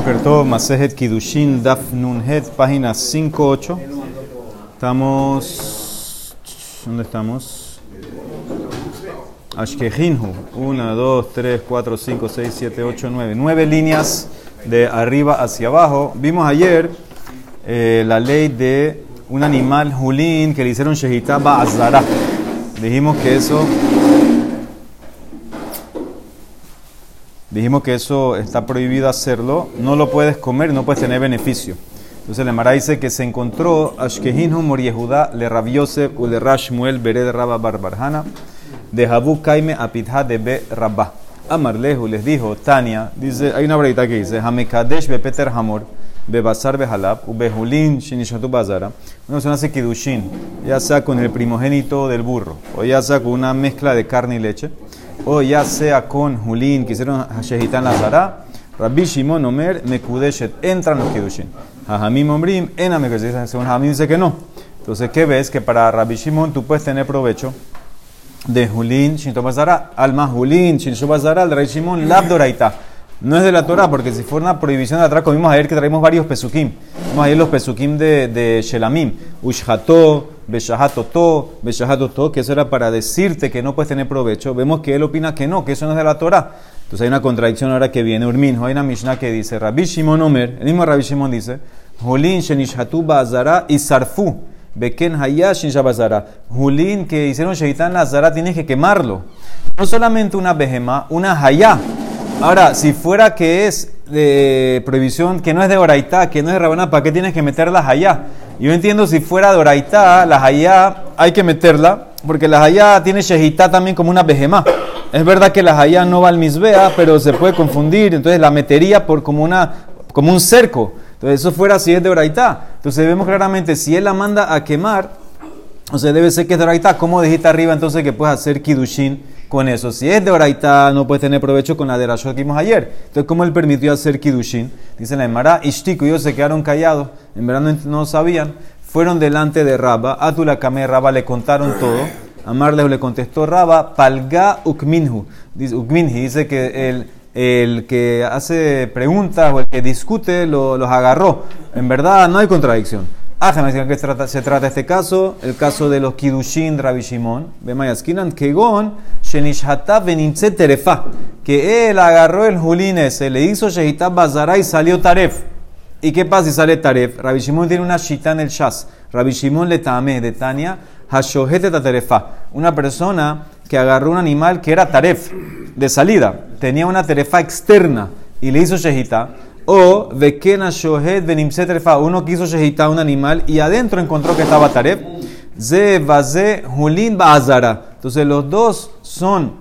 Boker Tov, Masejet Kidushin, Daf Nunhet, página 58. Estamos. ¿Dónde estamos? Ashkehinhu. 1, 2, 3, 4, 5, 6, 7, 8, 9. Nueve líneas de arriba hacia abajo. Vimos ayer eh, la ley de un animal julín que le hicieron Shehitá Ba'azara. Dijimos que eso Dijimos que eso está prohibido hacerlo, no lo puedes comer, no puedes tener beneficio. Entonces el Mara dice que se encontró Ashkehinhu Mor Yehuda le Rav Yosef u le Rashmuel Bered Rabba Barbarhana de Habu Kaime Apidha de Be Rabba. Amarlehu les dijo, Tania, dice, hay una breita que dice, Hamekadesh be Peter Hamor, be Basar be Halab, u be Hulin Shinishatu Bazara. Una persona hace Kidushin, ya sea con el primogénito del burro, o ya sea con una mezcla de carne y leche o ya sea con Julín, que hicieron Shehitan Lazara, Rabbi Shimon Omer, Mekudeshet, entran los Kidushin. Hajamim Omrim, Ena Mekudeshet, según Hajamim dice que no. Entonces, ¿qué ves? Que para Rabbi Shimon tú puedes tener provecho de Julín, Shintobazara, Alma Julín, Shintobazara, el Rabbi Shimon, Labdoraita. No es de la Torah, porque si fuera una prohibición de atrás, vimos ayer que traemos varios pesukim. Vimos ayer los pesukim de, de Shelamim. Ushhato, Beshahatoto, Beshahatoto, que eso era para decirte que no puedes tener provecho. Vemos que él opina que no, que eso no es de la Torah. Entonces hay una contradicción ahora que viene Urminjo. Hay una Mishnah que dice, Rabbi Shimon Omer, el mismo Rabbi Shimon dice, Julin Shenishatu Bazara y Sarfu. Beken Hayash Bazara. Julín que hicieron Shehitan Lazara, tienes que quemarlo. No solamente una behemá, una hayá. Ahora, si fuera que es de prohibición, que no es de oraitá, que no es de rabaná, ¿para qué tienes que meterla hayá? Yo entiendo si fuera de oraitá, la hayá hay que meterla, porque la hayá tiene shehitá también como una behemá. Es verdad que la hayá no va al misbea, pero se puede confundir, entonces la metería por como, una, como un cerco. Entonces eso fuera si es de oraitá. Entonces vemos claramente, si él la manda a quemar, o sea, debe ser que es de oraitá. ¿Cómo dijiste arriba entonces que puedes hacer kidushin? con eso. Si es de oraita, no puedes tener provecho con la de Rashot que vimos ayer. Entonces, ¿cómo él permitió hacer Kiddushin? Dice la Emara, Ishtiku, ellos se quedaron callados, en verdad no, sabían. Fueron delante de Rabba, Atula Kame Rabba le contaron todo. Amarles le contestó Rabba, Palga Ukminhu. Dice, Ukminhi dice que el, el que hace preguntas o el que discute lo, los agarró. En verdad no hay contradicción. Ah, que se trata, este caso, el caso de los Kidushin Rabbi Shimon, Bemayaskinan, Kegon, Shenishata Benimtse Terefa, que él agarró el Julín ese, le hizo Shehitab Bazara y salió Taref. ¿Y qué pasa si sale Taref? Rabbi Shimon tiene una shita en el Shas. Rabbi Shimon le tame de Tania, Hashohete Terefa. Una persona que agarró un animal que era Taref, de salida, tenía una Terefa externa y le hizo Shehita o Vekena Shohed Benimse Trefa, uno quiso shehita un animal y adentro encontró que estaba Taref. Ze Vaze Julin Ba'azara. Entonces los dos son,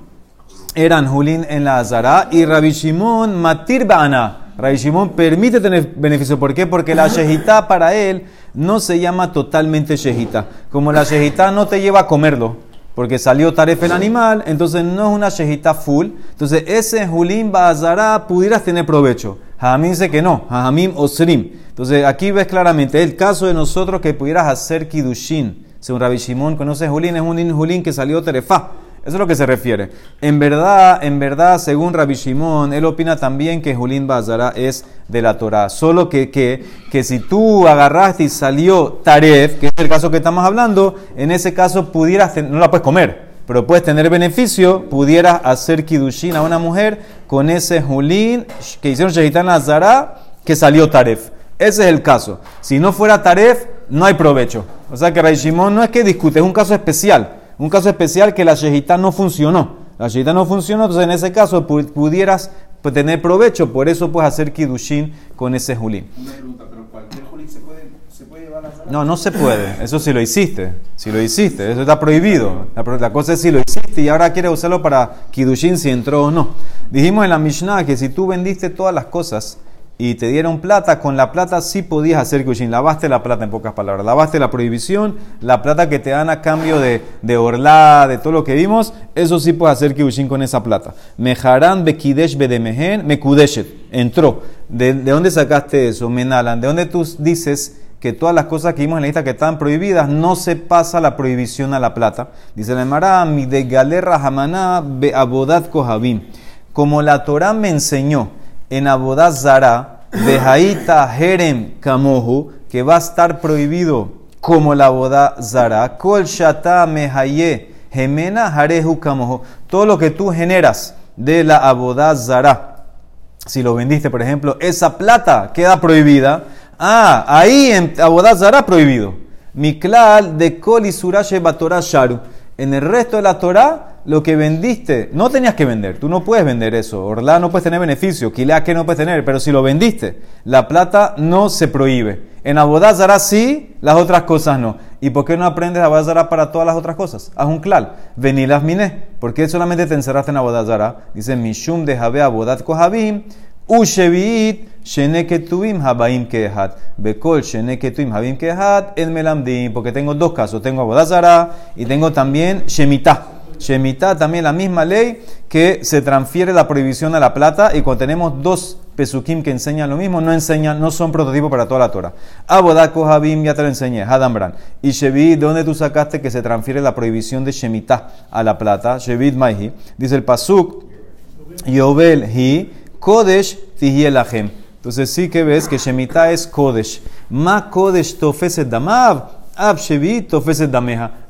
eran Julin en la Azara y Rabbi Shimon Matir Ba'ana. Rabbi Shimon permite tener beneficio. ¿Por qué? Porque la shehita para él no se llama totalmente shehita. Como la shehita no te lleva a comerlo, porque salió taref el animal, entonces no es una shehita full. Entonces ese Julin Ba'azara pudieras tener provecho. Jajamim dice que no, Jajamim Osrim. Entonces aquí ves claramente el caso de nosotros que pudieras hacer Kidushin. Según Rabbi Shimon, conoces Julín, es un Julín que salió Terefá. Eso es lo que se refiere. En verdad, en verdad, según Rabbi Shimon, él opina también que Julín Bazara es de la Torah. Solo que, que, que si tú agarraste y salió Taref, que es el caso que estamos hablando, en ese caso pudieras, no la puedes comer pero puedes tener beneficio, pudieras hacer kidushin a una mujer con ese julín que hicieron Shehitan Nazara que salió Taref. Ese es el caso. Si no fuera Taref, no hay provecho. O sea que Ray Shimon no es que discute, es un caso especial. Un caso especial que la Shehita no funcionó. La Shehita no funcionó, entonces en ese caso pudieras tener provecho, por eso puedes hacer kidushin con ese julín. No, no se puede. Eso sí lo hiciste. Si lo hiciste, eso está prohibido. La, cosa es si lo hiciste y ahora quieres usarlo para Kidushin si entró o no. Dijimos en la Mishnah que si tú vendiste todas las cosas y te dieron plata, con la plata sí podías hacer Kidushin. Lavaste la plata en pocas palabras. Lavaste la prohibición, la plata que te dan a cambio de, de orla, de todo lo que vimos, eso sí puedes hacer Kidushin con esa plata. Mejarán bekidesh bedemehen mekudeshet. Entró. ¿De, ¿De dónde sacaste eso? Menalan. ¿De dónde tú dices que todas las cosas que vimos en la lista que están prohibidas, no se pasa la prohibición a la plata. Dice la Emara, mi de galera hamaná be abodat kohabim. Como la Torah me enseñó en abodat zara, Vejaita Jerem Kamohu, que va a estar prohibido como la boda Zara. Kol Shata Mehaye Gemena Harehu Kamohu. Todo lo que tú generas de la aboda Zara. Si lo vendiste, por ejemplo, esa plata queda prohibida. Ah, ahí en aboda Zara prohibido. Miklal de Kol y Surashe Sharu. En el resto de la Torah lo que vendiste, no tenías que vender, tú no puedes vender eso, Orla no puedes tener beneficio, Kilea que no puedes tener, pero si lo vendiste, la plata no se prohíbe. En Abodazara sí, las otras cosas no. ¿Y por qué no aprendes Abodazara para todas las otras cosas? Haz un clal, venilas miné. ¿Por qué solamente te encerraste en Abodazara? Dice Mishum de Jabe Abodat Kohabim, Usheviit, Sheneketuim Habaim Kehat, Bekol Sheneketuim Habim Kehat, El Melamdim, porque tengo dos casos, tengo Abodazara y tengo también Shemitah. Shemitah también la misma ley que se transfiere la prohibición a la plata y cuando tenemos dos pesukim que enseñan lo mismo, no enseñan, no son prototipos para toda la Torah. Abodako Habim, ya te lo enseñé, Hadambran. Y Shevi, ¿de dónde tú sacaste que se transfiere la prohibición de Shemitah a la plata? Shevit Maihi. Dice el pasuk, Yobel Hi, Kodesh Tihielahem. Entonces sí que ves que Shemitah es Kodesh. Ma Kodesh Tofeset Damav.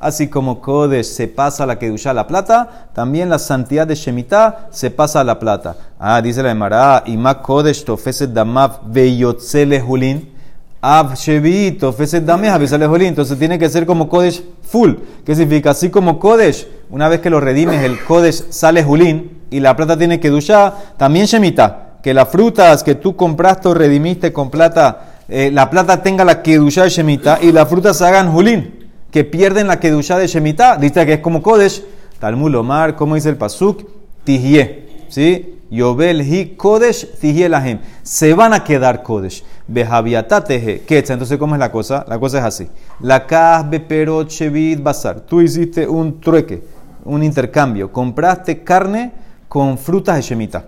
Así como Kodesh se pasa la Kedusha la plata, también la santidad de Shemitah se pasa a la plata. Ah, dice la Emara, y ma Kodesh tofeset damav veyotzele hulin. Ab Shevit tofeset hulin. Entonces tiene que ser como Kodesh full. ¿Qué significa? Así como Kodesh, una vez que lo redimes, el Kodesh sale hulin y la plata tiene Kedusha, también Shemitah. Que las frutas que tú compraste o redimiste con plata eh, la plata tenga la kedusha de Shemitah y las frutas hagan julín, que pierden la kedusha de Shemitah. Dice que es como Kodesh. Talmud Omar, como dice el Pasuk, tihye. ¿Sí? Yobel hi Kodesh tihye lahem. Se van a quedar Kodesh. Bejaviatateje. Ketza. Entonces, ¿cómo es la cosa? La cosa es así. La kasbe perot shevit basar. Tú hiciste un trueque, un intercambio. Compraste carne con frutas de Shemitah.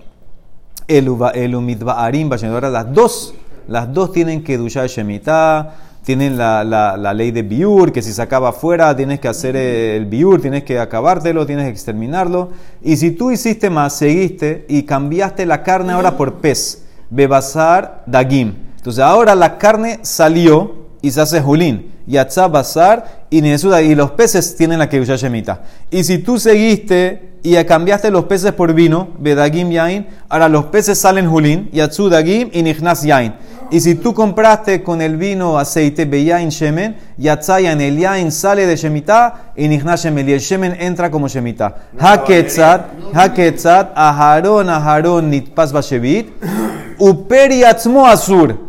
El umidba'arim, las dos las dos tienen que duchar Shemitah, tienen la, la, ley de biur, que si se acaba afuera tienes que hacer el biur, tienes que acabártelo, tienes que exterminarlo. Y si tú hiciste más, seguiste y cambiaste la carne ahora por pez, bebasar dagim. Entonces ahora la carne salió y se hace julín. Yatzá basar y y los peces tienen la que duchar Shemitah. Y si tú seguiste y cambiaste los peces por vino, bedagim yain, ahora los peces salen julín, yatsu dagim y nichnas yain. Y si tú compraste con el vino aceite beyain shemen, yatzayan el yain sale de shemitah y nichnas shemen, y el shemen entra como shemitah. Haketzat, haketzat, aharon, aharon, nitpas bashevit, uperi atzmo azur.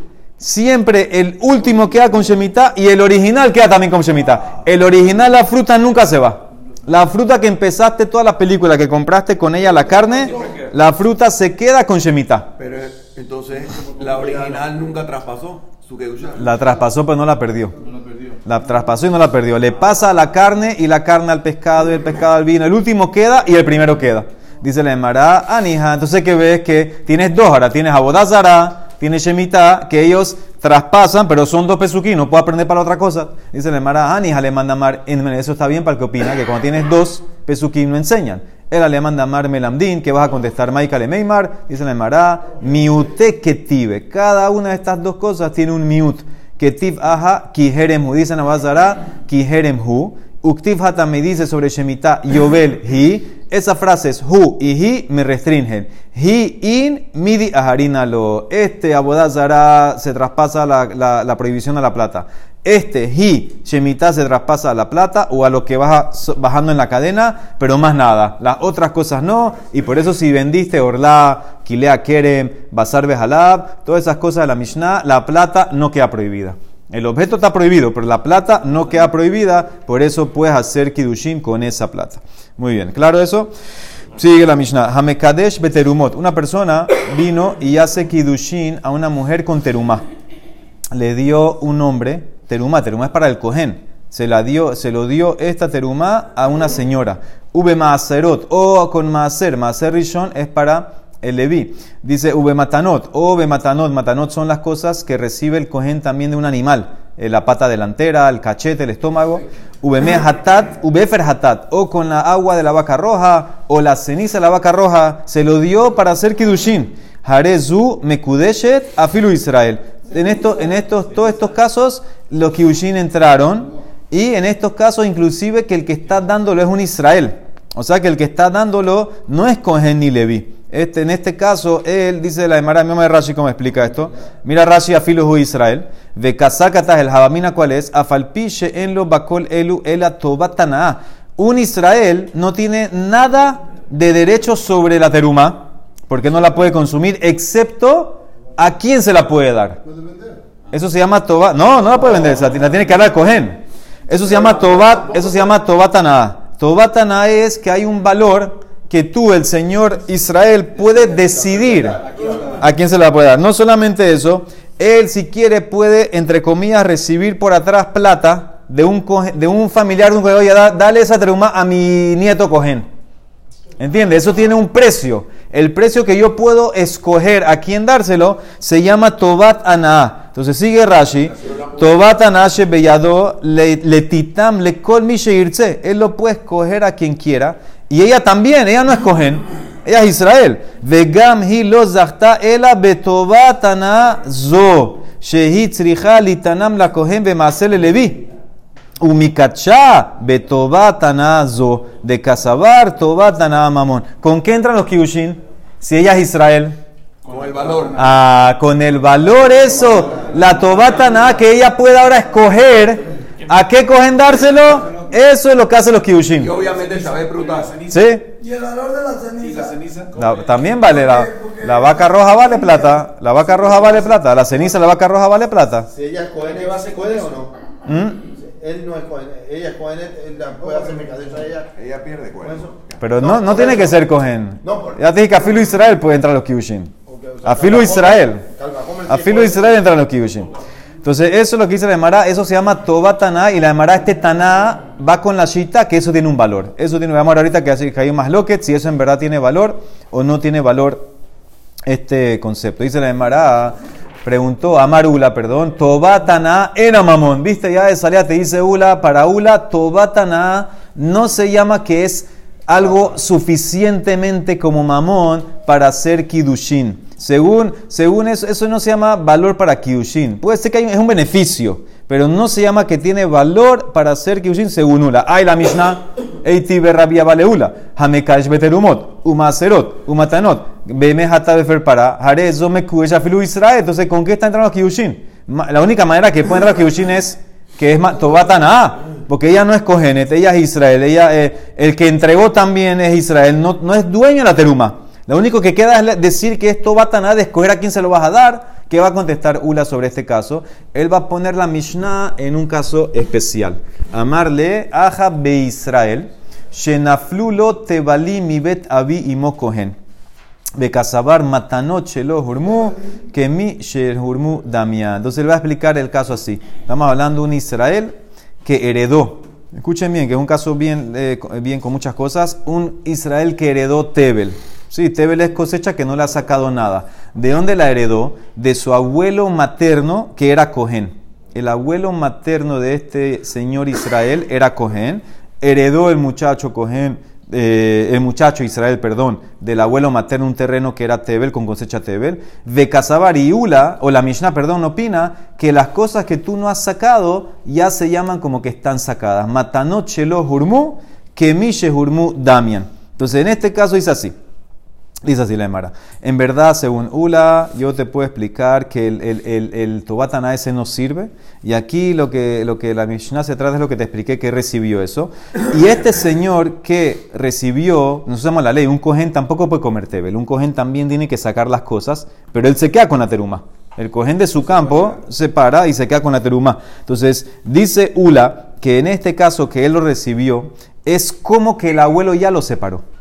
Siempre el último queda con shemitah y el original queda también con shemitah. El original, la fruta nunca se va. La fruta que empezaste toda la película, que compraste con ella la carne, la fruta se queda con Shemitah. Pero entonces, la original nunca traspasó su La traspasó, pero no la perdió. la traspasó y no la perdió. Le pasa a la carne y la carne al pescado y el pescado al vino. El último queda y el primero queda. Dice la Emara, Anija. Entonces, que ves que tienes dos. Ahora tienes Abodazara tiene Shemitah, que ellos traspasan, pero son dos pesuquí, no puedo aprender para otra cosa. Dice el Mara, Ani, le manda mar, eso está bien para el que opina, que cuando tienes dos pesuquí no enseñan. Él le manda mar melamdin, que vas a contestar Maika le meimar, dice el Mara, miute ketive. Cada una de estas dos cosas tiene un miut. Ketiv aja, kiherem hu, dice Navazara, kiherem hu. Uktiv hata me dice sobre Shemitah, Yobel hi. Esa frase es hu y hi me restringen. Hi in midi lo. Este abodazara se traspasa la, la, prohibición a la plata. Este hi shemitah se traspasa a la plata o a lo que baja bajando en la cadena, pero más nada. Las otras cosas no. Y por eso si vendiste orla, kilea kerem, basar behalab, todas esas cosas de la Mishnah, la plata no queda prohibida. El objeto está prohibido, pero la plata no queda prohibida, por eso puedes hacer kidushin con esa plata. Muy bien, ¿claro eso? Sigue la Mishnah. Hamekadesh beterumot. Una persona vino y hace kidushin a una mujer con terumá. Le dio un nombre, terumá. Terumá es para el cohen. Se, la dio, se lo dio esta terumá a una señora. Ube maaserot o con maaser. Maaser rishon es para el Leví. Dice Ube matanot o matanot. Matanot son las cosas que recibe el cohen también de un animal. Eh, la pata delantera, el cachete, el estómago. Ubeme hatat, ubefer hatat, o con la agua de la vaca roja, o la ceniza de la vaca roja, se lo dio para hacer kidushin. Harezu Mekudeshet Afilu Israel. En, esto, en estos, todos estos casos, los Kiushin entraron y en estos casos, inclusive, que el que está dándolo es un Israel. O sea que el que está dándolo no es Cohen ni Levi. Este, en este caso, él dice la Emara, mi de Rashi, ¿cómo explica esto? Mira Rashi a Filu Israel. De Kazakatas, el Jabamina, ¿cuál es? Afalpiche en lo bakol elu ela tobatana. Un Israel no tiene nada de derecho sobre la teruma, porque no la puede consumir, excepto a quién se la puede dar. Eso se llama toba. No, no la puede vender, la tiene que dar al Cohen. Eso se llama tobat, eso se llama tobatana. Tobatana es que hay un valor que tú, el Señor Israel, puede decidir a quién se la puede dar. No solamente eso, él si quiere puede, entre comillas, recibir por atrás plata de un, de un familiar de un cohen. Oye, dale esa truma a mi nieto cohen. ¿Entiendes? Eso tiene un precio. El precio que yo puedo escoger a quién dárselo se llama Tobat Ana. Entonces sigue Rashi. Tobat Ana beyado le titam le kol Él lo puede escoger a quien quiera. Y ella también, ella no es cohen. Ella es Israel. Vegam hi lo zachta ela betobat ana zo. Shehi tzricha litanam la kohen bemasele levi. Umikacha betobatanazo de casabar tobatana mamón. ¿Con qué entran los kiushin? Si ella es Israel. Con el valor. Ah, con el valor eso. La tobatana que ella puede ahora escoger. ¿A qué cogen dárselo? Eso es lo que hacen los kiushin. Y obviamente sabe brutal. ¿Sí? ¿Y el valor de la ceniza? ¿Y la ceniza? La- también vale la, la vaca roja vale plata. La vaca roja vale plata. La ceniza de la vaca roja vale plata. Si ella es cohen, ¿se puede o no? ¿Mm? Él no es cohen, ella es cohen, él la puede hacer mercadería a ella. Ella pierde eso. Pero no, no tiene que ser cohen. No, por- Ya te dije que a filo Israel puede entrar los o sea, A filo Israel. A filo. Israel entran los kiushin. Entonces, eso es lo que dice la Emara, eso se llama Tobatana y la Emara, este Taná, va con la Shita, que eso tiene un valor. Eso tiene, vamos a ver ahorita que, hay más loquet, si eso en verdad tiene valor o no tiene valor este concepto. Dice la Emara, preguntó a Marula, perdón, Tobatana era mamón. Viste, ya de salida te dice Ula, para Ula, Tobatana no se llama que es algo suficientemente como mamón para hacer kidushin. Según, según eso, eso no se llama valor para kidushin. Puede ser que hay- es un beneficio, pero no se llama que tiene valor para hacer kidushin según Ula. Ay, la Mishnah, Eiti berrabia vale Ula, Hamekash beterumot, Umaserot, Umatanot, Beme hata befer para, Hare zo mekuesh afilu Israel. Entonces, ¿con qué está entrando? Ma- La única manera que pueden entrar los kidushin es que es Tobatana, porque ella no es Cogenet, ella es Israel, ella, eh, el que entregó también es Israel, no, no es dueño de la teruma. Lo único que queda es decir que es Tobatana, de escoger a quién se lo vas a dar. ¿Qué va a contestar Ula sobre este caso? Él va a poner la Mishnah en un caso especial. Amarle aja be Israel, shenaflulo tebali mi bet avi imo kohen. Bekasabar matanot shelo hurmu, que mi hurmu damia. Entonces él va a explicar el caso así. Estamos hablando de un Israel que heredó. Escuchen bien, que es un caso bien, eh, bien con muchas cosas. Un Israel que heredó Tebel. Sí, Tebel es cosecha que no le ha sacado nada. ¿De dónde la heredó? De su abuelo materno, que era Cohen. El abuelo materno de este señor Israel era Cohen. Heredó el muchacho Cohen, eh, el muchacho Israel, perdón, del abuelo materno un terreno que era Tebel, con cosecha Tebel. De Casabar y Ula, o la Mishnah, perdón, opina que las cosas que tú no has sacado ya se llaman como que están sacadas. Matanot shelo kemishe hurmu damian. Entonces, en este caso dice así. Dice así la Emara. En verdad, según Ula, yo te puedo explicar que el, el, el, Tobatana ese no sirve. Y aquí lo que, lo que la Mishnah se trata es lo que te expliqué que recibió eso. Y este señor que recibió, nosotros usamos la ley, un cohen tampoco puede comer tebel. Un cohen también tiene que sacar las cosas, pero él se queda con la teruma. El cohen de su campo se para y se queda con la teruma. Entonces, dice Ula que en este caso que él lo recibió, es como que el abuelo ya lo separó.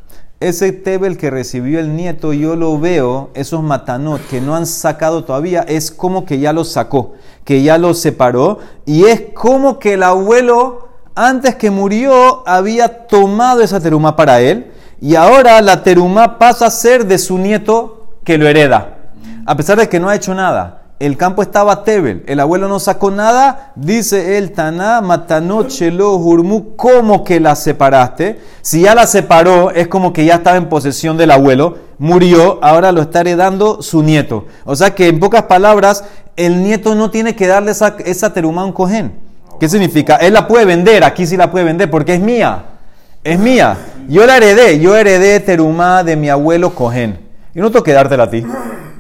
Ese Tebel que recibió el nieto, yo lo veo, esos matanot que no han sacado todavía, es como que ya los sacó, que ya los separó, y es como que el abuelo, antes que murió, había tomado esa teruma para él, y ahora la teruma pasa a ser de su nieto que lo hereda, a pesar de que no ha hecho nada. El campo estaba tebel, el abuelo no sacó nada, dice el Taná, Matanot Shelo Hurmu, ¿cómo que la separaste? Si ya la separó, es como que ya estaba en posesión del abuelo, murió, ahora lo está heredando su nieto. O sea que en pocas palabras, el nieto no tiene que darle esa, esa terumá a un cojén. ¿Qué significa? Él la puede vender, aquí sí la puede vender porque es mía. Es mía. Yo la heredé, yo heredé terumá de mi abuelo cojén. Yo no tengo que dártela a ti.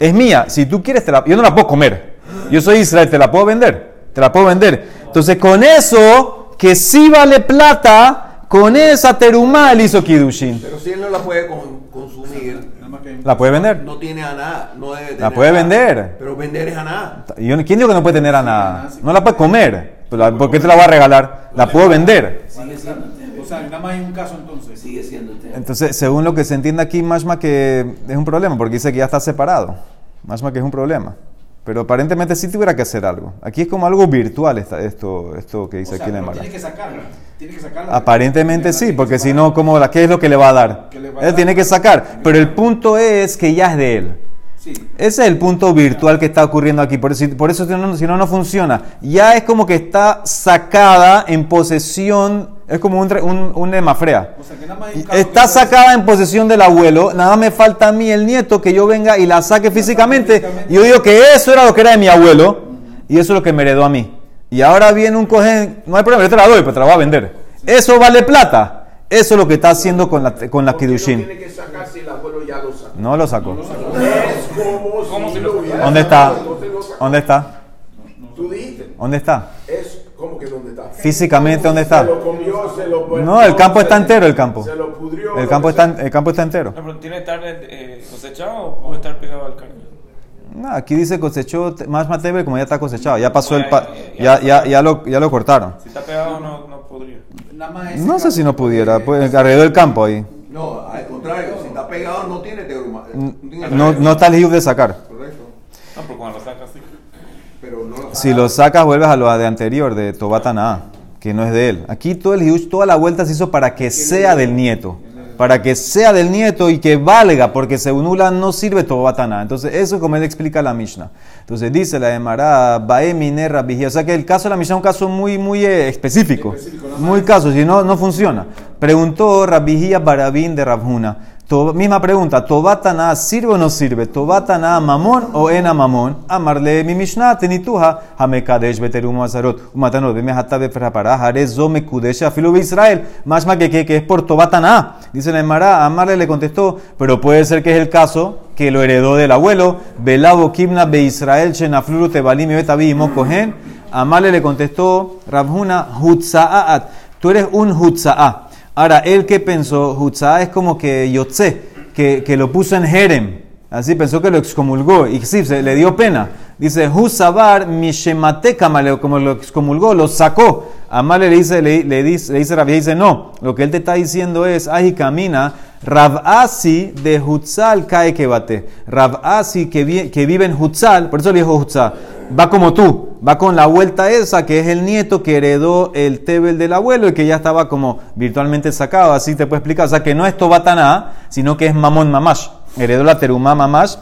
Es mía. Si tú quieres, te la, yo no la puedo comer. Yo soy Israel, te la puedo vender. Te la puedo vender. Entonces, con eso, que sí vale plata, con esa terumá él hizo Kidushin. Pero si él no la puede con- consumir, ¿La puede vender? no tiene a nada. No debe La tener puede a nada. vender. Pero vender es a nada. Y yo- ¿Quién dijo que no puede tener a nada? No la puede comer. La- ¿Por qué te la voy a regalar? La puedo vender. Nada más hay un caso entonces. Sigue siendo tema. Entonces, según lo que se entiende aquí, Mashma que es un problema, porque dice que ya está separado. Mashma que es un problema. Pero aparentemente sí tuviera que hacer algo. Aquí es como algo virtual esta- esto, esto que dice O sea, aquí en el tiene que sacarla. Tiene que sacarla. Aparentemente sí, porque si no, ¿cómo la, ¿qué es lo que le va a dar? ¿Qué le va a Él dar? tiene que sacar. Pero el punto es que ya es de él. Sí. Ese es el punto virtual que está ocurriendo aquí. Por eso, por eso si, no, si no, no funciona. Ya es como que está sacada en posesión. Es como un, un, un hemafrea. O sea, que nada más hay un caso Está que- sacada en posesión del abuelo. Nada me falta a mí, el nieto, que yo venga y la saque físicamente. Y yo digo que eso era lo que era de mi abuelo. Y eso es lo que me heredó a mí. Y ahora viene un cojén. No hay problema, yo te la doy, pero te la voy a vender. Eso vale plata. Eso es lo que está haciendo con la, con la no Kidushin. tiene que sacar si el abuelo ya lo sacó. No lo sacó. Es como si lo hubiera ¿Dónde está? ¿Dónde está? Tú dijiste. ¿Dónde está? Es como que dónde está. Físicamente, ¿dónde está? Se lo comió, se lo No, el campo está se- entero, el campo. Se lo pudrió. El campo está, el campo está entero. No, pero tiene que estar eh, cosechado o puede estar pegado al carne. No, aquí dice cosechó más matebe como ya está cosechado. Ya pasó el pa- ya, ya, ya, lo, ya lo cortaron. Si está pegado no, no podría. No sé si no pudiera, pues alrededor del campo ahí. No, al contrario. Si está pegado, no tiene teorema. No, No, está el de sacar. Correcto. No, pero cuando lo sacas sí. Pero no lo Si lo sacas, vuelves a lo de anterior, de Tobatana, que no es de él. Aquí todo el hidush, toda la vuelta se hizo para que sea del nieto. Para que sea del nieto y que valga, porque según Ula no sirve Tobatana. Entonces, eso es como él explica la Mishnah. Entonces, dice la Emara, Baemine Rabijía. O sea que el caso de la Mishnah es un caso muy, muy eh, específico. Muy caso, si no, no funciona. Preguntó Rabijía Barabín de Rabjuna. Misma pregunta, ¿Tobatana sirve o no sirve? ¿Tobatana mamón o ena mamón? Amarle mi Mishnah tenituja, hamekadesh beterum azarot, umatanot bemehata befrapara, harezo mekudesh afilu Israel. Más que, que, que es por Tobatana. Dice la Emara, Amarle le contestó, pero puede ser que es el caso que lo heredó del abuelo, Belabo Kimna be Israel, Shenafluru Tebalim Betabi y Mokohen. Amarle le contestó, Rabhuna, Hutza'at. Tú eres un Hutza'at. Ahora, él que pensó, Hutzá es como que Yotze, que, que lo puso en Jerem. Así pensó que lo excomulgó. Y sí, se le dio pena. Dice, Husabar Mishemate Kamale, como lo excomulgó, lo sacó. Amale le dice, le, dice, le dice Rabbi, dice, no, lo que él te está diciendo es, ay, camina, Rabasi de Hutzal cae que bate. Rabasi que, que vive en Hutzal, por eso le dijo Hutzal, va como tú, va con la vuelta esa, que es el nieto que heredó el tebel del abuelo y que ya estaba como virtualmente sacado, así te puedo explicar. O sea, que no es Tobatana, sino que es Mamón Mamash. Heredó la terumá Mamash,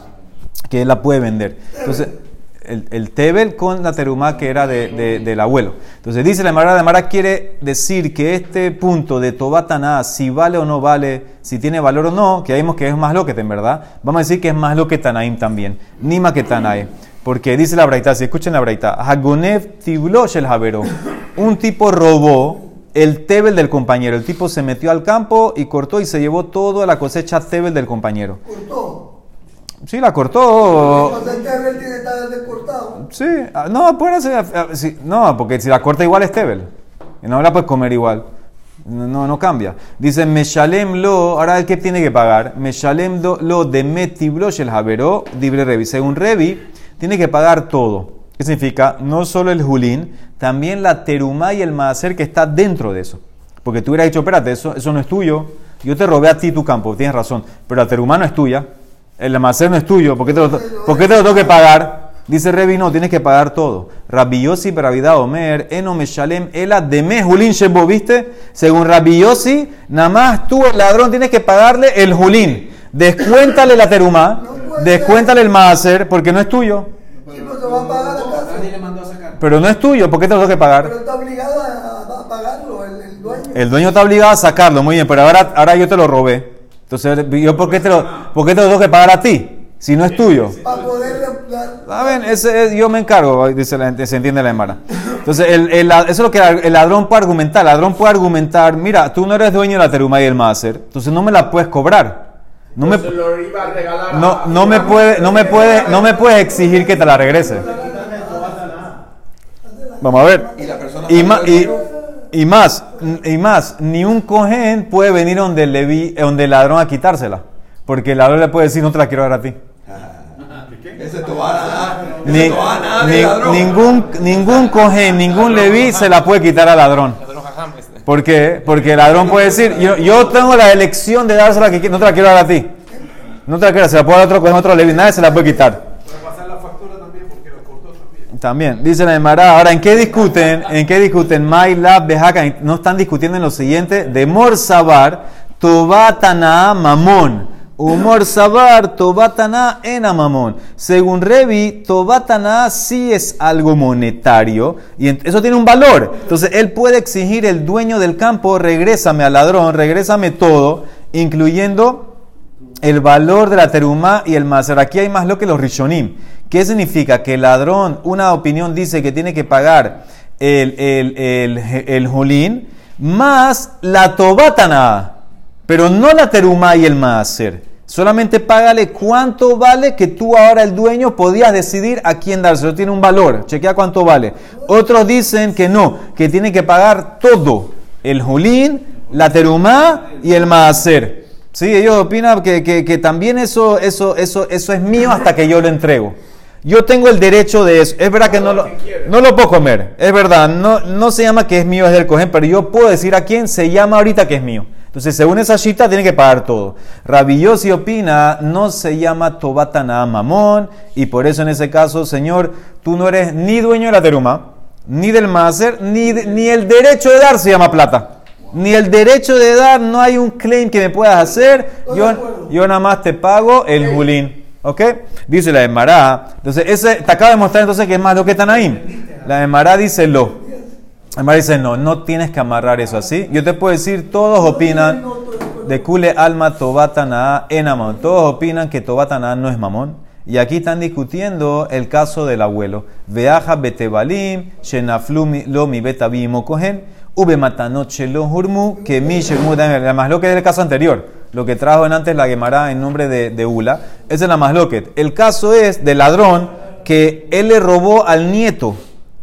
que él la puede vender. Entonces, el, el tebel con la terumá que era de- de- del abuelo. Entonces, dice la Mara de Mara, quiere decir que este punto de Tobatana, si vale o no vale, si tiene valor o no, que vimos que es más lo que en verdad, vamos a decir que es más lo que Tanaim también, ni más que Tanaim. Porque dice la Braita, si escuchen la Braita, Hagonev tiblosh el Javero. Un tipo robó el tebel del compañero. El tipo se metió al campo y cortó y se llevó toda la cosecha tebel del compañero. Cortó. Sí, la cortó. Tebel tiene que descortado. Sí, ah, no, puede ah, sí, no, porque si la corta igual es tebel. Y no la puedes comer igual. No, no, cambia. Dice, Meshalem lo, ahora el que tiene que pagar, Meshalem lo, lo de metiblosh el javero, dibre revi. Según Revi, tiene que pagar todo. ¿Qué significa? No solo el julín, también la terumá y el maaser que está dentro de eso. Porque tú hubieras dicho, espérate, eso, eso no es tuyo. Yo te robé a ti tu campo, tienes razón. Pero la terumá no es tuya. El almacén no es tuyo. ¿Por qué te lo, por qué te lo tengo que pagar? Dice Revi, no, tienes que pagar todo. Rabbi Yossi, Bravidad Omer, Eno Meshalem, Ela Deme Julín Shebo, ¿viste? Según Rabbi Yossi, nada más tú, el ladrón, tienes que pagarle el Julín. Descuéntale la terumá, descuéntale el maaser, porque no es tuyo. Pero no es tuyo, ¿por qué te lo tengo que pagar? Pero está obligado a, a pagarlo el, el dueño. El dueño está obligado a sacarlo, muy bien, pero ahora, ahora yo te lo robé. Entonces, ¿yo por qué, te lo, por qué te lo tengo que pagar a ti? Si no es tuyo. Para poder. ¿Saben? Ese es- yo me encargo, dice la gente, se entiende la emara. Entonces, el, el- eso es lo que el ladrón puede argumentar. El ladrón puede argumentar, mira, tú no eres dueño de la teruma y el máser, entonces no me la puedes cobrar. No me, Se lo iba a regalar no, a- no me puede, no me puede, no me puedes exigir que te la regrese. Vamos a ver. Y persona Y, más, y más, ni un cojén puede venir donde el, leví, eh, donde el ladrón a quitársela. Porque el ladrón le puede decir, no te la quiero dar a ti. Ese te va a dar. Ni- Ese te va a dar ni- ningún, ningún cojén, ningún leví se la puede quitar al ladrón. ¿Por qué? Porque el ladrón puede decir, yo, yo tengo la elección de dársela que no te la quiero dar a ti. No te la quiero, se la puedo dar a otro cojén, otro leví, nadie se la puede quitar. también dice la Emara. Ahora, ¿en qué discuten? ¿En qué discuten? My Lab, Bejaca. No están discutiendo en lo siguiente: de Morsabar, Tobatana, Mamón. Humor Sabar, Tobatana, Ena Mamón. Según Revi, Tobatana sí es algo monetario y eso tiene un valor. Entonces, él puede exigir el dueño del campo: regrésame al ladrón, regrésame todo, incluyendo el valor de la terumá y el maser. Aquí hay más lo que los rishonim. ¿Qué significa? Que el ladrón, una opinión dice que tiene que pagar el, el, el, el jolín más la tobatana, pero no la terumá y el maser. Solamente págale cuánto vale que tú ahora el dueño podías decidir a quién dárselo. Tiene un valor. Chequea cuánto vale. Otros dicen que no, que tiene que pagar todo. El jolín, la terumá y el maaser. Sí, ellos opinan que, que- que también eso, eso, eso, eso es mío hasta que yo lo entrego. Yo tengo el derecho de eso. Es verdad que no lo, no lo puedo comer. Es verdad, no, no se llama que es mío, es del cogen, pero yo puedo decir a quién se llama ahorita que es mío. Entonces, según esa shita, tiene que pagar todo. Rabillosi opina, no se llama Tobatana Mamón, y por eso en ese caso, Señor, tú no eres ni dueño de la teruma, ni del máser, ni, ni el derecho de dar se llama plata. Ni el derecho de dar, no hay un claim que me puedas hacer. Yo, yo nada más te pago el julín. ¿Ok? Dice la Emara. Entonces, ese, te acaba de mostrar entonces que es más lo que Tanaim. La Emara dice lo. La Emara dice no, no tienes que amarrar eso así. Yo te puedo decir, todos opinan de Kule Alma Tobatana en Amón. Todos opinan que Tobatana no es mamón. Y aquí están discutiendo el caso del abuelo. Veaja betebalim, shenaflu mi- lo mi betabim o cohen, ube matanot shelo hurmu, que mi dan- la masloquet es el caso anterior. Lo que trajo en antes la Gemara en nombre de, de Ula. Es la masloquet. El caso es del ladrón que él le robó al nieto,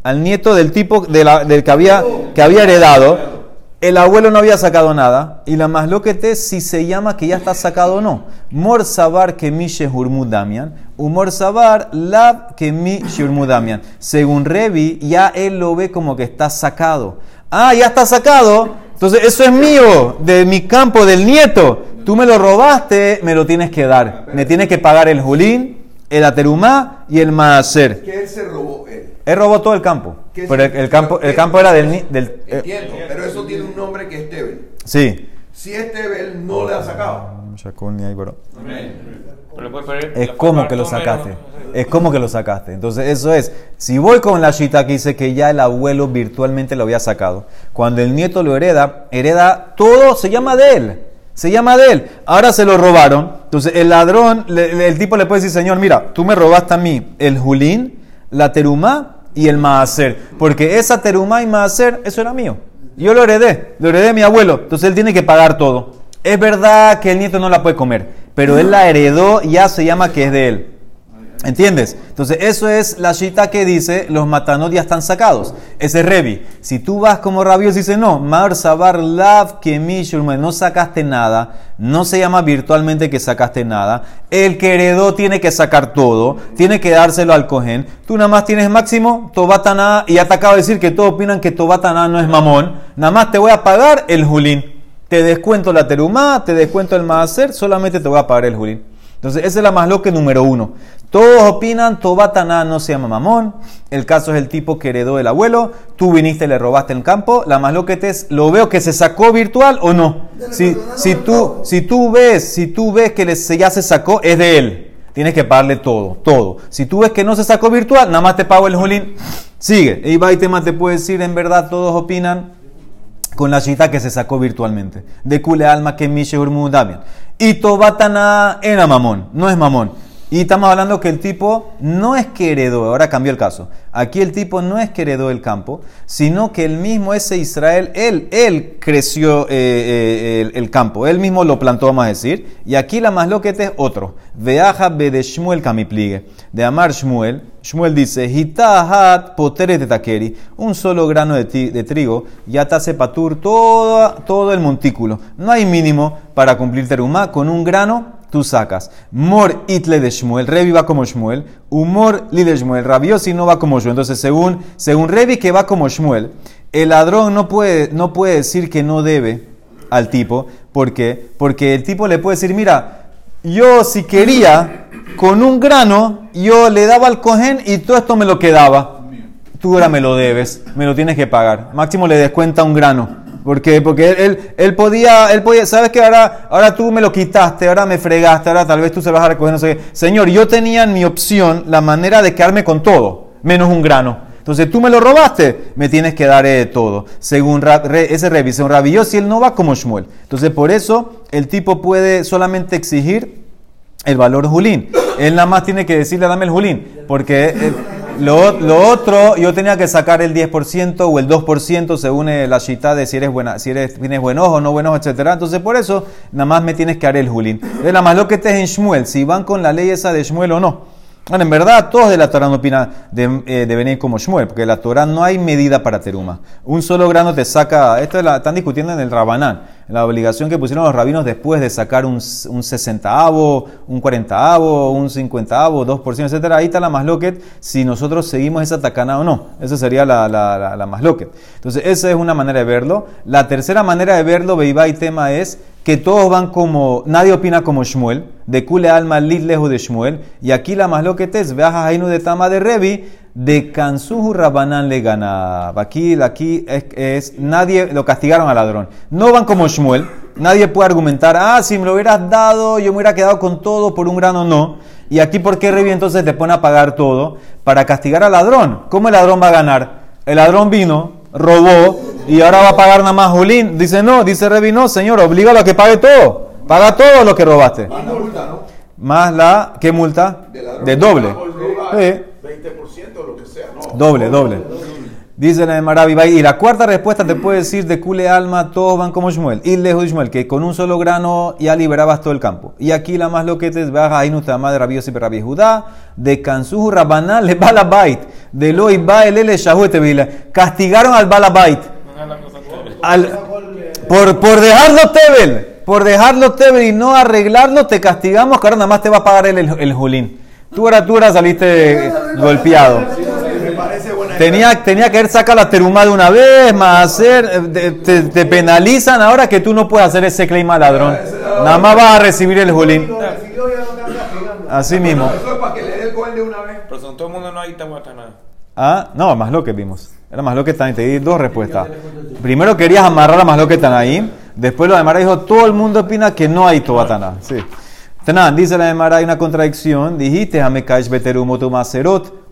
al nieto del tipo de la- del que había, que había heredado. El abuelo no había sacado nada. Y la más es si se llama que ya está sacado o no. Mor sabar que mi shehurmu damian. Humor sabar lab que mi shehurmu damian. Según Revi, ya él lo ve como que está sacado. Ah, ya está sacado. Entonces eso es mío, de mi campo, del nieto. Tú me lo robaste, me lo tienes que dar. Me tienes que pagar el julín, el aterumá y el maaser. Que él se robó él. Él robó todo el campo. ¿Qué Pero el, el campo, el qué- campo era del... del eh, Entiendo, pero eso tiene un nombre que es Tebel. sí. Si es Tebel, no le ha sacado. Es como que lo sacaste. Es como que lo sacaste. Entonces, eso es. Si voy con la shita que dice que ya el abuelo virtualmente lo había sacado, cuando el nieto lo hereda, hereda todo, se llama de él. Se llama de él. Ahora se lo robaron. Entonces, el ladrón, el tipo le puede decir, Señor, mira, tú me robaste a mí el julín, la terumá y el maaser. Porque esa terumá y maaser, eso era mío. Yo lo heredé. Lo heredé de mi abuelo. Entonces, él tiene que pagar todo. Es verdad que el nieto no la puede comer, pero él la heredó, ya se llama que es de él. ¿Entiendes? Entonces, eso es la shita que dice, los matanot ya están sacados. Ese es Revi. Si tú vas como rabios, dice, no, Mar Sabar Lav Kemi Shurma", no sacaste nada, no se llama virtualmente que sacaste nada. El que heredó tiene que sacar todo, tiene que dárselo al cohen. Tú nada más tienes máximo, Tobatana, y ya te acabo de decir que todos opinan que Tobatana no es mamón. Nada más te voy a pagar el julín. Te descuento la terumá, te descuento el maaser, solamente te voy a pagar el julín. Entonces, esa es la más loca número uno. Todos opinan, Tobatana no se llama mamón. El caso es el tipo que heredó el abuelo. Tú viniste y le robaste el campo. La más loca es, lo veo que se sacó virtual o no. Si, si, tú, si tú ves, si tú ves que ya se sacó, es de él. tienes que pagarle todo, todo. Si tú ves que no se sacó virtual, nada más te pago el julín. Sigue. Y Baitema te puede decir, en verdad todos opinan con la shita que se sacó virtualmente. De Kule Alma que Mishe Damian. Y Tobatana era mamón, no es mamón. Y estamos hablando que el tipo no es que heredó, ahora cambió el caso. Aquí el tipo no es que heredó el campo, sino que el mismo ese Israel, él, él creció eh, eh, el, campo, él mismo lo plantó, vamos a decir. Y aquí la más loquete es otro. Veaja de Shmuel Kamipligue. De Amar Shmuel, Shmuel dice, Hitahat poteres de taqueri, un solo grano de trigo, ya te hace patur todo, todo el montículo. No hay mínimo para cumplir terumá, con un grano tú sacas. Mor itle de Shmuel, Revi va como Shmuel, humor li de Shmuel, Rabiosi no va como Shmuel. Entonces, según, según Revi que va como Shmuel, el ladrón no puede, no puede decir que no debe al tipo. ¿Por qué? Porque el tipo le puede decir, mira, yo si quería, con un grano, yo le daba al cogen y todo esto me lo quedaba. Tú ahora me lo debes, me lo tienes que pagar. Máximo le descuenta un grano. ¿Por qué? Porque él, él, él podía, él podía, sabes que ahora, ahora tú me lo quitaste, ahora me fregaste, ahora tal vez tú se vas a recoger, no sé. Señor, yo tenía en mi opción la manera de quedarme con todo, menos un grano. Entonces tú me lo robaste, me tienes que dar eh, todo. Según Re- ese Revi, según Rabbi Yossi, él no va como Shmuel. Entonces por eso el tipo puede solamente exigir el valor julín. Él nada más tiene que decirle, dame el julín. Porque eh, lo, lo otro, yo tenía que sacar el 10% o el 2% según eh, la shita de si eres buena, si eres, tienes buen ojo, no buen ojo, etc. Entonces por eso nada más me tienes que dar el julín. La más lo que estés en Shmuel, si van con la ley esa de Shmuel o no. Bueno, en verdad, todos de la Torah no opinan de, eh, venir como Shmuel, porque la Torah no hay medida para teruma. Un solo grano te saca, esto es la- están discutiendo en el Rabanán, la obligación que pusieron los rabinos después de sacar un, un sesentaavo, un cuarentaavo, un cincuentaavo, 2%, etcétera. Ahí está la masloquet, si nosotros seguimos esa tacana o no. Esa sería la, la, la, la masloquet. Entonces, esa es una manera de verlo. La tercera manera de verlo, Beibá y tema, es que todos van como, nadie opina como Shmuel, de Kule Alma Lit lejos de Shmuel, y aquí la más lo que te es, Jainu de Tama de Revi, de Kansuhu Rabanán le ganaba. Aquí, aquí es, es- nadie lo castigaron al ladrón. No van como Shmuel, nadie puede argumentar, ah, si me lo hubieras dado, yo me hubiera quedado con todo por un grano, no. Y aquí, ¿por qué Revi entonces te pone a pagar todo? Para castigar al ladrón. ¿Cómo el ladrón va a ganar? El ladrón vino, robó y ahora va a pagar nada más Julín. Dice no, dice Revi, no, señor, oblígalo a que pague todo. Paga todo lo que robaste. Más la multa, ¿no? Más la, ¿qué multa? De ladrón. De doble. Por robar Sí, 20% o lo que sea, ¿no? doble, doble. Dice la de Maravi, y la cuarta respuesta te puede decir de Kule Alma, todos van como Shmuel. Y lejos de Shmuel, que con un solo grano ya liberabas todo el campo. Y aquí la más lo que te baja ahí no está más Yossi Rabbi Judá, de Kansuhu Rabanán le Balabait, de Loi Baelele Shahuete Vila. Castigaron al Balabait. Al- por, por dejarlo Tebel, por dejarlo Tebel y no arreglarlo, te castigamos, que ahora nada más te va a pagar el, el, el Julín. Tú ahora, tú ahora saliste golpeado. Tenía, tenía que haber sacado la teruma de una vez, más hacer, eh, te, te- te penalizan ahora que tú no puedes hacer ese claim al ladrón. Nada más vas a recibir el Julín. Así mismo. Eso es para que le dé el gol de una vez. Pero son todo el mundo no hay. Ah, no, más lo que vimos. Era más lo que están ahí. Te di dos respuestas. Primero querías amarrar a más lo que están ahí. Después lo de Mara dijo, todo el mundo opina que no hay Tobatana. Sí. Dice la de Mara, hay una contradicción. Dijiste, Hamekaish beterumo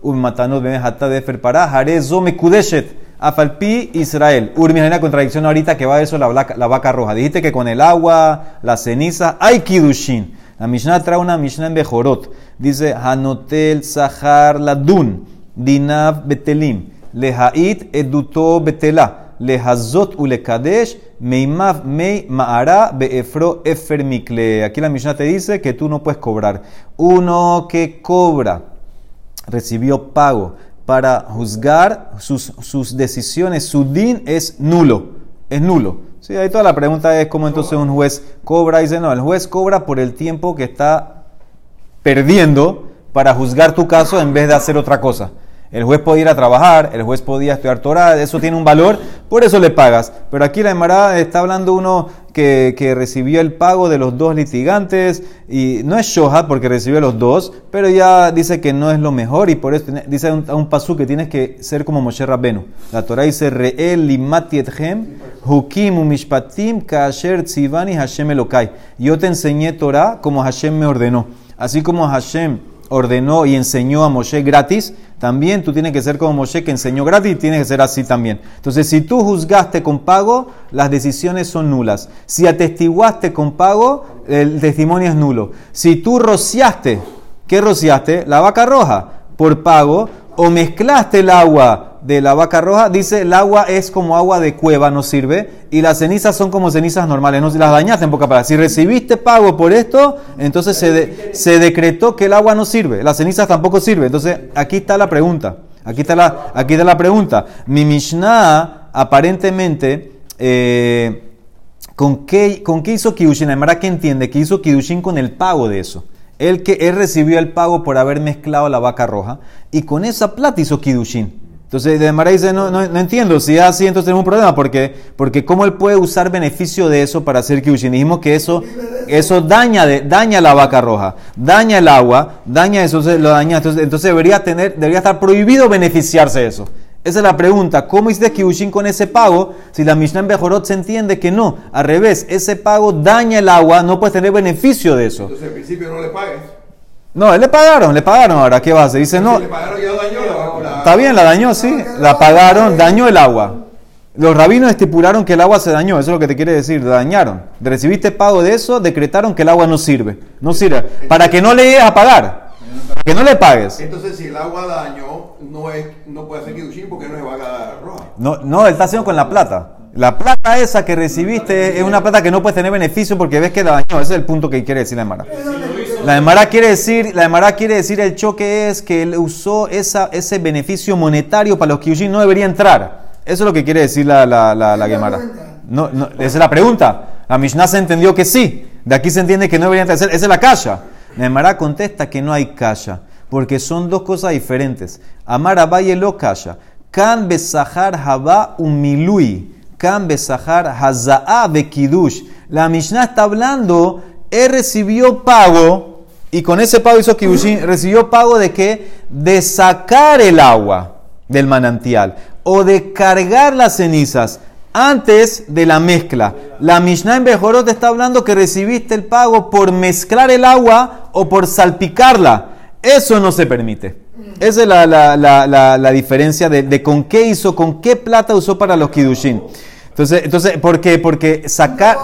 tu maserot, un matanot benejata de ferpará, harezo mekudeshet, afalpi Israel. Urmi, hay una contradicción ahorita que va a eso la, vaca- la vaca roja. Dijiste que con el agua, la ceniza, hay kidushin. La Mishnah trae una Mishnah en Bejorot. Dice, Hanotel Sahar Ladun, Dinav Betelim, Lehait Eduto Betela, Lehazot Ulekadesh, Meimav Mei Maara Beefro Efer Mikle. Aquí la Mishnah te dice que tú no puedes cobrar. Uno que cobra recibió pago para juzgar sus, sus decisiones, su din es nulo, es nulo. Sí, ahí toda la pregunta es cómo entonces un juez cobra. Dice, no, el juez cobra por el tiempo que está perdiendo para juzgar tu caso en vez de hacer otra cosa. El juez podía ir a trabajar, el juez podía estudiar Torah, eso tiene un valor, por eso le pagas. Pero aquí la Emara está hablando uno que, que recibió el pago de los dos litigantes, y no es Shohat porque recibió los dos, pero ya dice que no es lo mejor, y por eso dice a un, un pasú que tienes que ser como Moshe Rabbenu. La Torah dice, Re'el limati etchem, hukim umishpatim kasher tzivani Hashem elokai. Yo te enseñé Torah como Hashem me ordenó. Así como Hashem ordenó y enseñó a Moshe gratis, también tú tienes que ser como Moshe que enseñó gratis tienes que ser así también. Entonces, si tú juzgaste con pago, las decisiones son nulas. Si atestiguaste con pago, el testimonio es nulo. Si tú rociaste, ¿qué rociaste? La vaca roja por pago, o mezclaste el agua de la vaca roja, dice el agua es como agua de cueva, no sirve, y las cenizas son como cenizas normales, no las dañaste en poca palabra. Si recibiste pago por esto, entonces se, se decretó que el agua no sirve, las cenizas tampoco sirven. Entonces aquí está la pregunta, aquí está la, aquí está la pregunta. Mi Mishnah aparentemente... eh, ¿Con qué, ¿Con qué hizo Kiddushin? Además, que entiende que hizo Kiddushin con el pago de eso. Él, que, él recibió el pago por haber mezclado la vaca roja y con esa plata hizo Kiddushin. Entonces, de Mara dice, no, no, no entiendo, si es así, entonces tenemos un problema, porque, porque ¿cómo él puede usar beneficio de eso para hacer Kiddushin? Dijimos que eso, eso daña, de, daña la vaca roja, daña el agua, daña eso, lo daña, entonces, entonces debería, tener, debería estar prohibido beneficiarse de eso. Esa es la pregunta. ¿Cómo hiciste Kiddushin con ese pago? Si la Mishnah en Bejorot se entiende que no. Al revés, ese pago daña el agua, no puedes tener beneficio de eso. Entonces, al principio no le pagues. No, él le pagaron, le pagaron ahora. ¿Qué va a hacer? Dice, no, Si le pagaron ya dañó está bien, la dañó, sí. La pagaron, dañó el agua. Los rabinos estipularon que el agua se dañó, eso es lo que te quiere decir, la dañaron. Recibiste pago de eso, decretaron que el agua no sirve. No sirve. Para que no le llegues a pagar. Que no le pagues. Entonces, si el agua dañó, no, es, no puede hacer Kiddushin porque no es vaca roja. No, no, él está haciendo con la plata. La plata esa que recibiste es una plata que no puedes tener beneficio porque ves que la dañó. Ese es el punto que quiere decir la Emara. La Emara quiere decir, la quiere decir el choque es que él usó esa, ese beneficio monetario para los Kyushin no debería entrar. Eso es lo que quiere decir la, la, la, la Gemara. No, no, esa es la pregunta. La Mishnah se entendió que sí. De aquí se entiende que no debería entrar. Esa es la kasha. La Emara contesta que no hay kasha. Porque son dos cosas diferentes. Amar Abaye lo. Kan besahar haba umilui. Kan besahar haza'a bekidush. La Mishnah está hablando, él recibió pago, y con ese pago hizo kidushin, recibió pago de qué? De sacar el agua del manantial, o de cargar las cenizas antes de la mezcla. La Mishnah en Bejorot está hablando que recibiste el pago por mezclar el agua o por salpicarla. Eso no se permite. Esa es la, la- la- la- la diferencia de, de con qué hizo, con qué plata usó para los kidushin. Entonces, entonces ¿por qué? Porque sacar,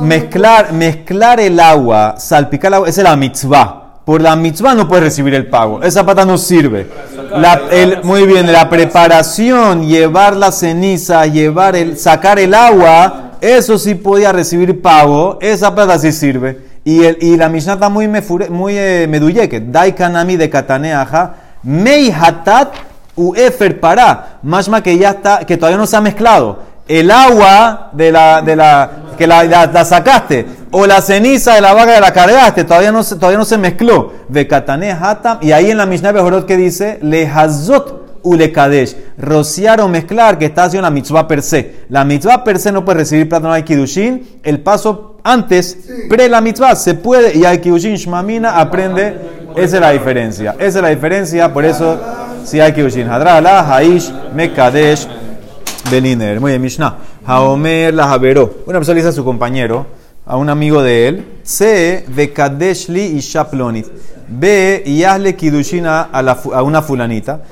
mezclar, mezclar el agua, salpicar el agua, esa es la mitzvah. Por la mitzvah no puedes recibir el pago. Esa plata no sirve. La- el- muy bien, la preparación, llevar la ceniza, llevar el, sacar el agua, eso sí podía recibir pago. Esa plata sí sirve. Y, el, y la Mishnah está muy, mefure- muy eh, meduyeke. Dai kanami de kataneaja, mei hatat u efer para. Mashma que ya está, que todavía no se ha mezclado. El agua de la, de la, que la, la- la sacaste, o la ceniza de la vaca que la cargaste, todavía no, se- todavía no se mezcló. De katane hatam, y ahí en la Mishnah Bejorot que dice, le hazot u le kadesh. Rociar o mezclar, que está haciendo la mitzvah per se. La mitzvah per se no puede recibir plata, no hay kidushin. El paso antes, pre la mitzvah, se puede, y hay kidushin shmamina, aprende. Esa es la diferencia. Esa es la diferencia, por eso, si hay kidushin. Hadrala, haish, mekadesh. Beliner. Muy bien, Mishnah. Haomer la Javeró. Una persona le dice a su compañero, a un amigo de él, Se de Kadeshli y Shaplonit. Ve y hazle kidushina a, la a una fulanita.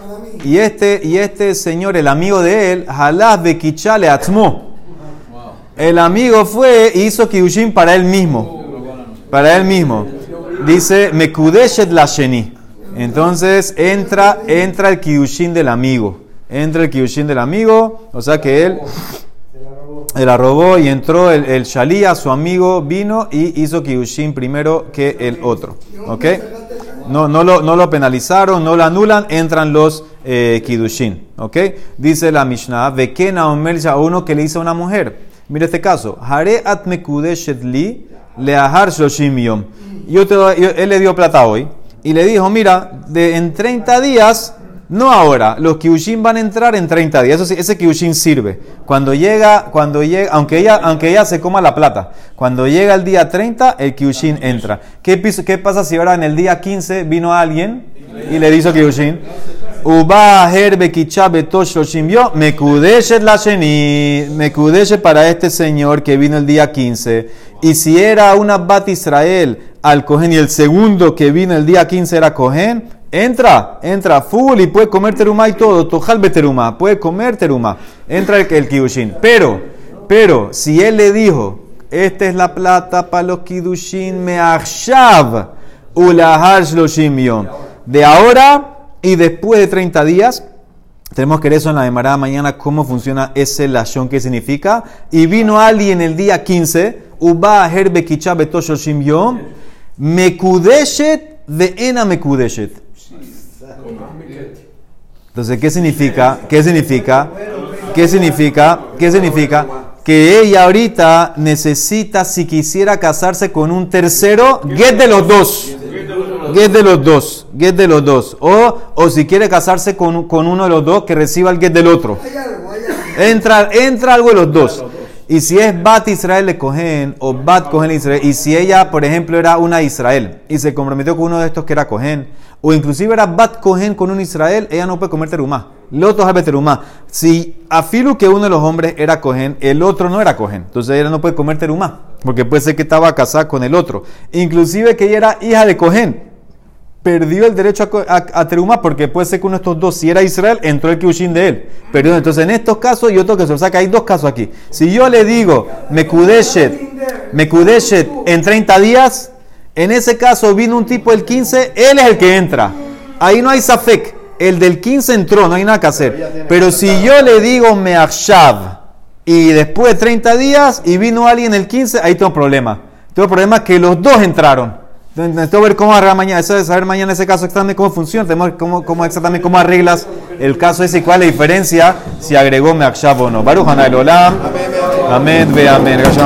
Y este, y este señor, el amigo de él, Halaz de Kichale Atzmo. El amigo fue y hizo kidushin para él mismo. Para él mismo. Dice, Mekudeshet la Sheni. Entonces entra, entra el kidushin del amigo. Entra el kidushin del amigo. O sea que él él la robó y entró el, el Shalía, su amigo, vino y hizo Kidushin primero que el otro. ¿Ok? No, no, lo, no lo penalizaron, no lo anulan, entran los eh, Kidushin. ¿Ok? Dice la Mishnah, Vekena Omer a uno que le hizo a una mujer. Mira este caso. Hare at mekudeshet li leahar shoshim yom. Yo te él le dio plata hoy y le dijo, mira, de, en 30 días no ahora, los kiushin van a entrar en 30 días. Eso sí, ese kiushin sirve. Cuando llega, cuando llega, aunque ella, aunque ella se coma la plata, cuando llega el día 30, el kiushin entra. ¿Qué, pasa si ahora en el día 15 vino alguien y le hizo kiushin? Uba herbe kicha betosh loshim yo, mekudeshet la sheni, mekudeshet para este señor que vino el día 15. Y si era una bat Israel al cohen y el segundo que vino el día 15 era cohen, entra, entra full y puede comer teruma y todo, tojal teruma, puede comer teruma, entra el, el kiddushin. Pero, pero, si él le dijo, esta es la plata para los kiddushin me'achshav, ulahar shloshim. De ahora y después de 30 días, tenemos que ver eso en la demarada mañana, cómo funciona ese lashon, qué significa. Y vino alguien el día 15, uba herbe kicha betoshloshim yom, mekudeshet de ena mekudeshet. Entonces, ¿qué significa? ¿Qué significa? ¿Qué significa? ¿Qué significa? Que ella ahorita necesita, si quisiera casarse con un tercero, get de los dos. Get de los dos. Get de los dos. O, o si quiere casarse con, con uno de los dos, que reciba el get del otro. Entra, entra algo de los dos. Y si es Bat Israel de Cohen o Bat Cohen Israel, y si ella, por ejemplo, era una Israel y se comprometió con uno de estos que era Cohen, o inclusive era Bat Cohen con un Israel, ella no puede comer terumá. Loto es terumá. Si afilu que uno de los hombres era Cohen, el otro no era Cohen, entonces ella no puede comer terumá, porque puede ser que estaba casada con el otro. Inclusive que ella era hija de Cohen, perdió el derecho a, a, porque puede ser que uno de estos dos, si era Israel, entró el kiushin de él. Perdió. Entonces, en estos casos, yo tengo que se o sea que hay dos casos aquí. Si yo le digo, me kudeshet, me kudeshet en 30 días, en ese caso vino un tipo el 15, él es el que entra. Ahí no hay safek. El del 15 entró, no hay nada que hacer. Pero si yo le digo me akshav y después de 30 días y vino alguien el 15, ahí tengo problema. Tengo problema que los dos entraron. Necesito ver cómo arreglar mañana, saber mañana ese caso exactamente cómo funciona, tenemos cómo, cómo exactamente cómo arreglas el caso ese y cuál es la diferencia si agregó Meakshav o no. Baruch Hanay Olam. Amén, ve amén.